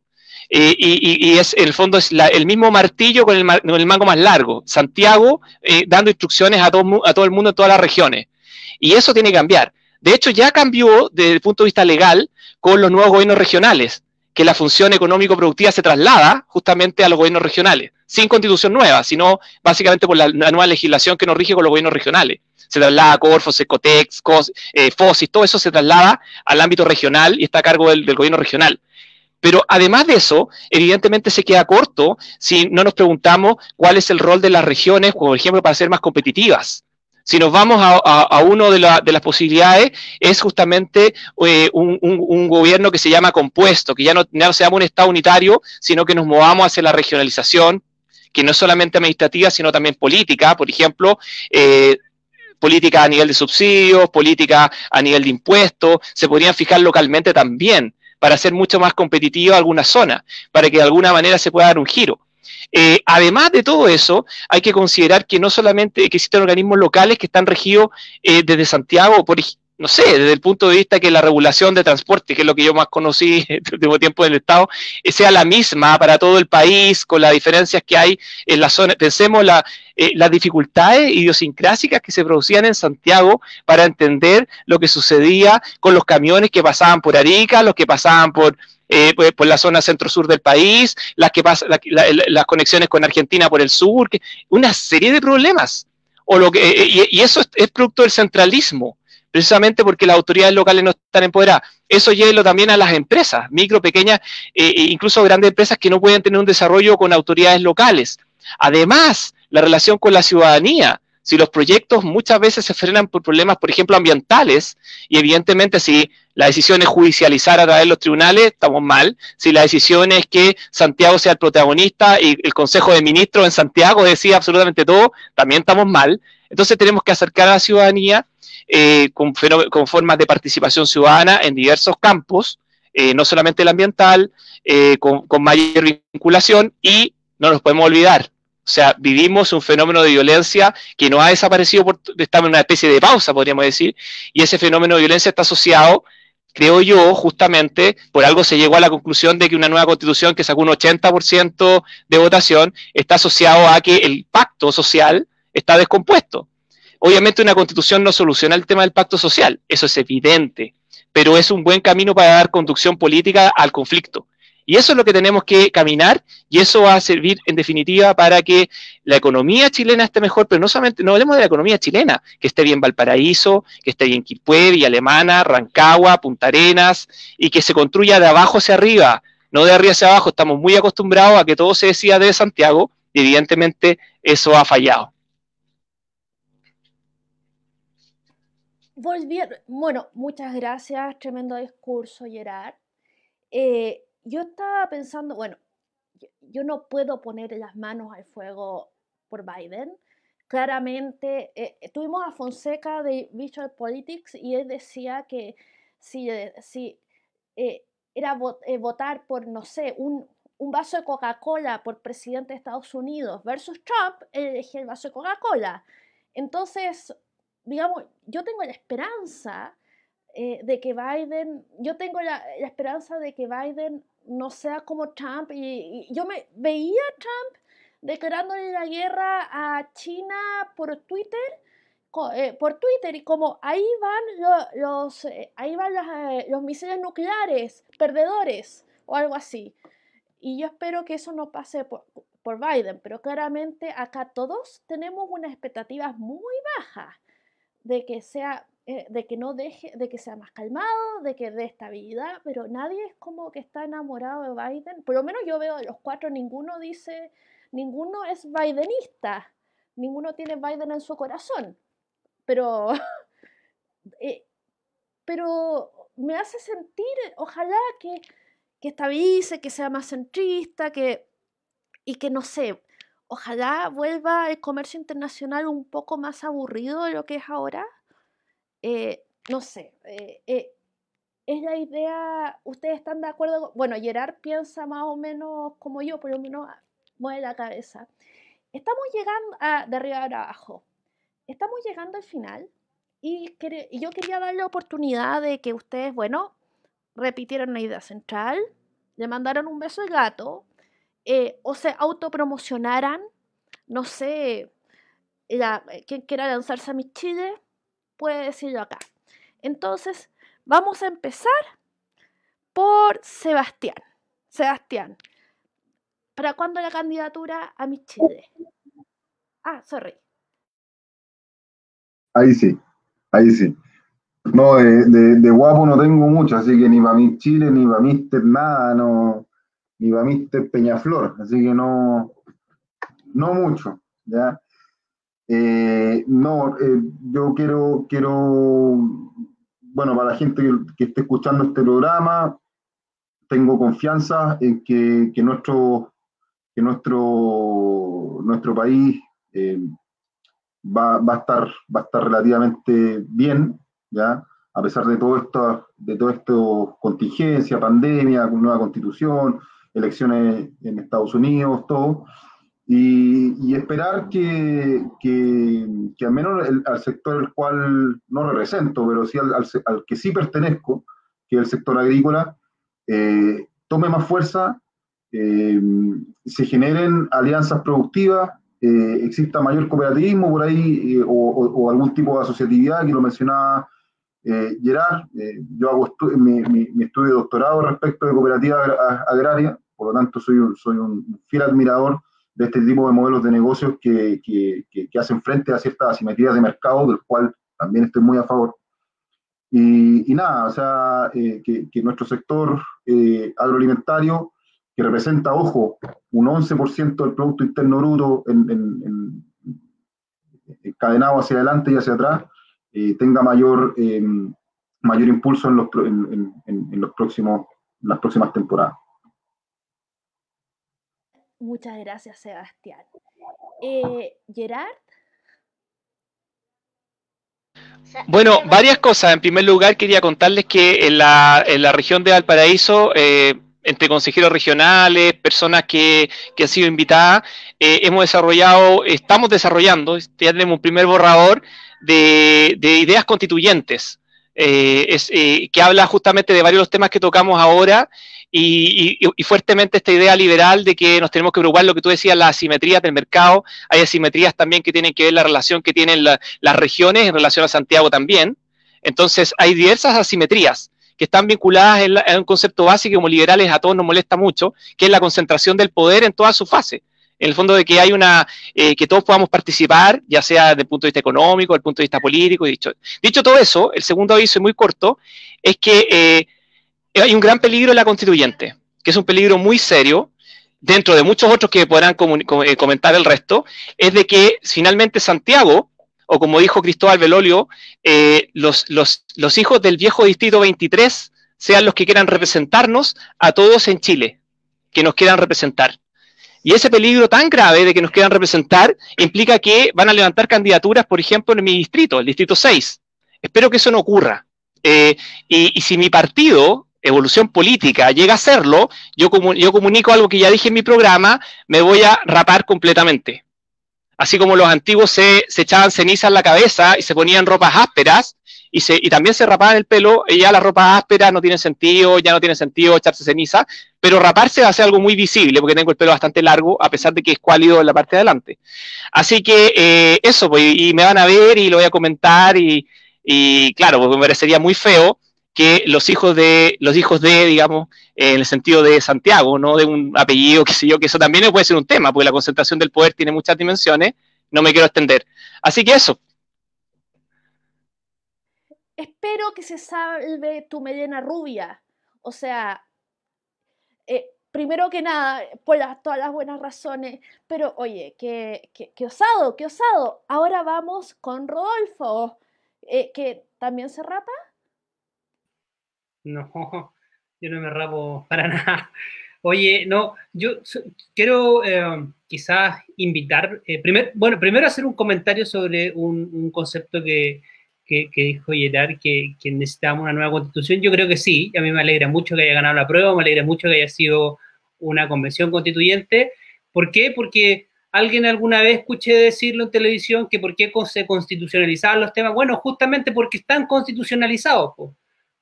eh, y, es, en el fondo es el mismo martillo con el, con el, mango más largo. Santiago eh, dando instrucciones a todo, a todo el mundo en todas las regiones. Y eso tiene que cambiar. De hecho, ya cambió desde el punto de vista legal con los nuevos gobiernos regionales, que la función económico-productiva se traslada justamente a los gobiernos regionales, sin constitución nueva, sino básicamente por la, la nueva legislación que nos rige con los gobiernos regionales se traslada a Corfo, Secotex, COS, eh, FOSIS, todo eso se traslada al ámbito regional y está a cargo del, gobierno regional. Pero además de eso, evidentemente se queda corto si no nos preguntamos cuál es el rol de las regiones, por ejemplo, para ser más competitivas. Si nos vamos a, una de, las posibilidades, es justamente eh, un, gobierno que se llama compuesto, que ya no, no se llama un Estado unitario, sino que nos movamos hacia la regionalización, que no solamente administrativa, sino también política, por ejemplo, eh, política a nivel de subsidios, política a nivel de impuestos, se podrían fijar localmente también para hacer mucho más competitiva alguna zona, para que de alguna manera se pueda dar un giro. Eh, además de todo eso, hay que considerar que no solamente que existen organismos locales que están regidos eh, desde Santiago por, no sé, desde el punto de vista que la regulación de transporte, que es lo que yo más conocí en el último tiempo del Estado, eh, sea la misma para todo el país, con las diferencias que hay en la zona. Pensemos la, eh, las dificultades idiosincrásicas que se producían en Santiago para entender lo que sucedía con los camiones que pasaban por Arica, los que pasaban por, eh, pues, por la zona centro-sur del país, las, que las conexiones con Argentina por el sur, una serie de problemas. O lo que, y, eso es producto del centralismo precisamente porque las autoridades locales no están empoderadas. Eso llévelo también a las empresas, micro, pequeñas, eh, e incluso grandes empresas que no pueden tener un desarrollo con autoridades locales. Además, la relación con la ciudadanía. Si los proyectos muchas veces se frenan por problemas, por ejemplo, ambientales, y evidentemente si la decisión es judicializar a través de los tribunales, estamos mal. Si la decisión es que Santiago sea el protagonista y el Consejo de Ministros en Santiago decida absolutamente todo, también estamos mal. Entonces tenemos que acercar a la ciudadanía eh, con, formas de participación ciudadana en diversos campos, eh, no solamente el ambiental, eh, con, mayor vinculación y no nos podemos olvidar. O sea, vivimos un fenómeno de violencia que no ha desaparecido, por, estamos en una especie de pausa, podríamos decir, y ese fenómeno de violencia está asociado creo yo, justamente, por algo se llegó a la conclusión de que una nueva constitución que sacó un 80% de votación está asociado a que el pacto social está descompuesto. Obviamente una constitución no soluciona el tema del pacto social, eso es evidente, pero es un buen camino para dar conducción política al conflicto. Y eso es lo que tenemos que caminar y eso va a servir en definitiva para que la economía chilena esté mejor, pero no solamente, no hablemos de la economía chilena, que esté bien Valparaíso, que esté bien Quilpué, Villa Alemana, Rancagua, Punta Arenas y que se construya de abajo hacia arriba, no de arriba hacia abajo. Estamos muy acostumbrados a que todo se decida de Santiago y evidentemente eso ha fallado. Bueno, muchas gracias, tremendo discurso, Gerard. Eh, yo estaba pensando, bueno, yo, no puedo poner las manos al fuego por Biden. Claramente, eh, tuvimos a Fonseca de Visual Politics y él decía que si, eh, si era votar por, no sé, un, un vaso de Coca-Cola por presidente de Estados Unidos versus Trump, él elegía el vaso de Coca-Cola. Entonces, digamos, yo tengo la esperanza eh, de que Biden, yo tengo la, esperanza de que Biden no sea como Trump, y, yo me veía a Trump declarándole la guerra a China por Twitter, eh, por Twitter, y como ahí van los, eh, ahí van los misiles nucleares, perdedores, o algo así. Y yo espero que eso no pase por, por Biden, pero claramente acá todos tenemos unas expectativas muy bajas de que sea, eh, de que no deje, de que sea más calmado, de que dé estabilidad, pero nadie es como que está enamorado de Biden. Por lo menos yo veo de los cuatro, ninguno dice, ninguno es bidenista, ninguno tiene Biden en su corazón. Pero, eh, pero me hace sentir, ojalá que, que estabilice, que sea más centrista, que, y que no sé, ojalá vuelva el comercio internacional un poco más aburrido de lo que es ahora. Eh, no sé, eh, eh, es la idea, ustedes están de acuerdo, bueno, Gerard piensa más o menos como yo, por lo menos mueve la cabeza. Estamos llegando de arriba a abajo, estamos llegando al final y, yo quería darle la oportunidad de que ustedes, bueno, repitieran una idea central, le mandaran un beso al gato, eh, o se autopromocionaran, no sé, eh, quien quiera lanzarse a mi Chile, puede decirlo acá. Entonces, vamos a empezar por Sebastián. Sebastián, ¿para cuándo la candidatura a mi Chile? Ah, sorry. Ahí sí, ahí sí. No, de, guapo no tengo mucho, así que ni para mi Chile, ni para Mister nada, no, ni para Mister Peñaflor, así que no, no mucho, ¿ya? Eh, no, eh, yo quiero, quiero, bueno, para la gente que, esté escuchando este programa, tengo confianza en que, nuestro, que nuestro, nuestro país eh, va, va, a estar, va a estar relativamente bien, ¿ya? A pesar de todo esto, de todo esto, contingencia, pandemia, nueva constitución, elecciones en Estados Unidos, todo, y, esperar que, que, al menos al sector al cual no represento, pero sí al, que sí pertenezco, que es el sector agrícola, eh, tome más fuerza, eh, se generen alianzas productivas, eh, exista mayor cooperativismo por ahí o, o, algún tipo de asociatividad que lo mencionaba eh, Gerard, eh, yo hago mi, estudio de doctorado respecto de cooperativa agraria, por lo tanto soy un, soy un fiel admirador de este tipo de modelos de negocios que, que, hacen frente a ciertas asimetrías de mercado, del cual también estoy muy a favor. Y, nada, o sea, eh, que, nuestro sector agroalimentario, que representa, ojo, un 11% del Producto Interno Bruto en, encadenado hacia adelante y hacia atrás, eh, tenga mayor, mayor impulso en, los, en, los próximos, las próximas temporadas. Muchas gracias, Sebastián. Eh, Gerard. Bueno, varias cosas. En primer lugar, quería contarles que en la, en la región de Valparaíso, eh, entre consejeros regionales, personas que, que han sido invitadas, eh, hemos desarrollado, estamos desarrollando, ya tenemos un primer borrador de, ideas constituyentes, eh, eh, que habla justamente de varios de los temas que tocamos ahora y, fuertemente esta idea liberal de que nos tenemos que preocupar, lo que tú decías, las asimetrías del mercado, hay asimetrías también que tienen que ver la relación que tienen las regiones en relación a Santiago también. Entonces, hay diversas asimetrías que están vinculadas en, en un concepto básico como liberales a todos nos molesta mucho, que es la concentración del poder en toda su fase en el fondo de que hay una, eh, que todos podamos participar, ya sea desde el punto de vista económico, desde el punto de vista político. Dicho, dicho todo eso, el segundo aviso muy corto, es que eh, hay un gran peligro en la constituyente, que es un peligro muy serio, dentro de muchos otros que podrán eh, comentar el resto, es de que finalmente Santiago, o como dijo Cristóbal Belolio, los, los, los hijos del viejo distrito 23 sean los que quieran representarnos a todos en Chile, que nos quieran representar. Y ese peligro tan grave de que nos quieran representar implica que van a levantar candidaturas, por ejemplo, en mi distrito, el distrito 6. Espero que eso no ocurra. Eh, y, si mi partido, Evolución Política, llega a hacerlo, yo, yo comunico algo que ya dije en mi programa, me voy a rapar completamente. Así como los antiguos se, se echaban ceniza en la cabeza y se ponían ropas ásperas, y, se, y también se rapaban el pelo, y ya la ropa áspera no tiene sentido, ya no tiene sentido echarse ceniza, pero raparse va a ser algo muy visible porque tengo el pelo bastante largo, a pesar de que es cuálido en la parte de adelante. Así que eh, eso, pues, y me van a ver y lo voy a comentar, y, y claro, porque me parecería muy feo que los hijos de, los hijos de, digamos, en el sentido de Santiago, no de un apellido, qué sé yo, que eso también puede ser un tema, porque la concentración del poder tiene muchas dimensiones, no me quiero extender. Así que eso, espero que se salve tu melena rubia. O sea, eh, primero que nada, por todas las buenas razones, pero oye, qué, qué, osado, qué osado. Ahora vamos con Rodolfo, eh, que también se rapa. No, yo no me rapo para nada. Oye, no, yo quiero eh, quizás invitar, bueno, primero hacer un comentario sobre un concepto que, que, dijo Gerard que, que, necesitamos una nueva constitución. Yo creo que sí, a mí me alegra mucho que haya ganado la prueba, me alegra mucho que haya sido una convención constituyente. ¿Por qué? Porque alguien alguna vez escuché decirlo en televisión que por qué se constitucionalizaban los temas. Bueno, justamente porque están constitucionalizados,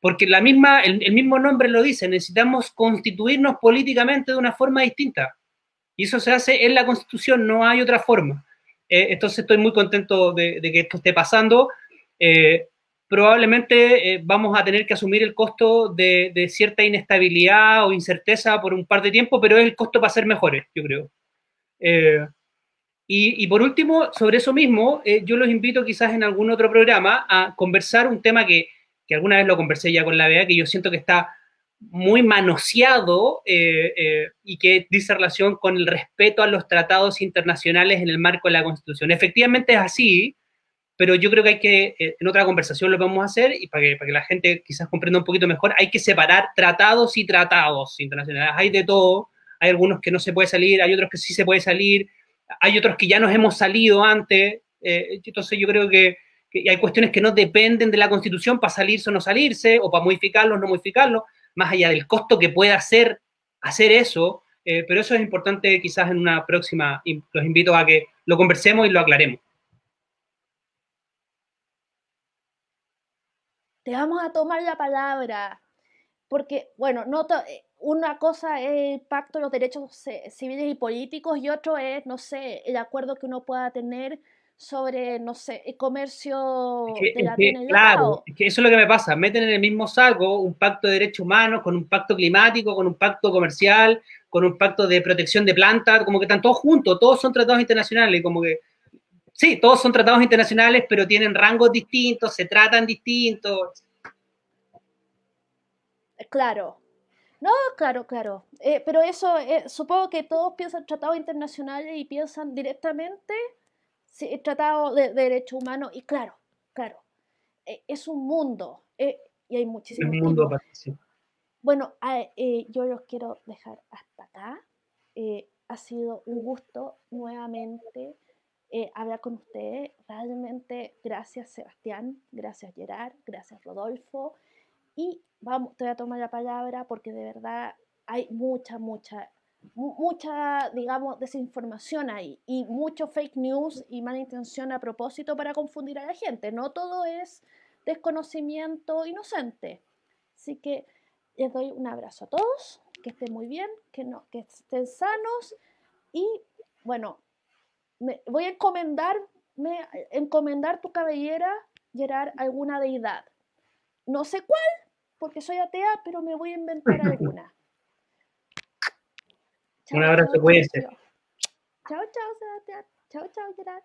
porque la misma, el, mismo nombre lo dice, necesitamos constituirnos políticamente de una forma distinta. Y eso se hace en la constitución, no hay otra forma. Eh, entonces estoy muy contento de, de que esto esté pasando eh, probablemente eh, vamos a tener que asumir el costo de, cierta inestabilidad o incerteza por un par de tiempo, pero es el costo para ser mejores, yo creo. Eh, y, por último, sobre eso mismo, yo los invito quizás en algún otro programa a conversar un tema que, que alguna vez lo conversé ya con la BEA, que yo siento que está muy manoseado eh, eh, y que dice relación con el respeto a los tratados internacionales en el marco de la Constitución. Efectivamente es así, pero yo creo que hay que, eh, en otra conversación lo vamos a hacer y para que, para que la gente quizás comprenda un poquito mejor, hay que separar tratados y tratados internacionales. Hay de todo, hay algunos que no se puede salir, hay otros que sí se puede salir, hay otros que ya nos hemos salido antes, entonces yo creo que, que hay cuestiones que no dependen de la Constitución para salirse o no salirse, o para modificarlos o no modificarlos más allá del costo que pueda hacer hacer eso, eh, pero eso es importante quizás en una próxima, los invito a que lo conversemos y lo aclaremos. Te vamos a tomar la palabra, porque, bueno, no eh, una cosa es el pacto de los derechos civiles y políticos y otro es, no sé, el acuerdo que uno pueda tener sobre, no sé, el comercio de la que, Claro, es que eso es lo que me pasa, meten en el mismo saco un pacto de derechos humanos con un pacto climático, con un pacto comercial, con un pacto de protección de plantas, como que están todos juntos, todos son tratados internacionales, como que, sí, todos son tratados internacionales, pero tienen rangos distintos, se tratan distintos. Eh, claro, no, claro, claro. Eh, pero eso, eh, supongo que todos piensan tratados internacionales y piensan directamente sí, tratado de, derechos humanos, y claro, claro, eh, es un mundo, eh, y hay muchísimos. mundo, Bueno, eh, yo los quiero dejar hasta acá. ha sido un gusto nuevamente hablar con ustedes. Realmente, gracias Sebastián, gracias Gerard, gracias Rodolfo. Y vamos, te voy a tomar la palabra porque de verdad hay mucha, mucha mucha, digamos, desinformación ahí y mucho fake news y mala intención a propósito para confundir a la gente. No todo es desconocimiento inocente. Así que les doy un abrazo a todos, que estén muy bien, que, no, que estén sanos y bueno, me, voy a encomendarme, encomendar tu cabellera, Gerard, alguna deidad. No sé cuál, porque soy atea, pero me voy a inventar alguna. Un abrazo, cuídense. Chao, chao, Sebastián. Chao, chao, Gerard.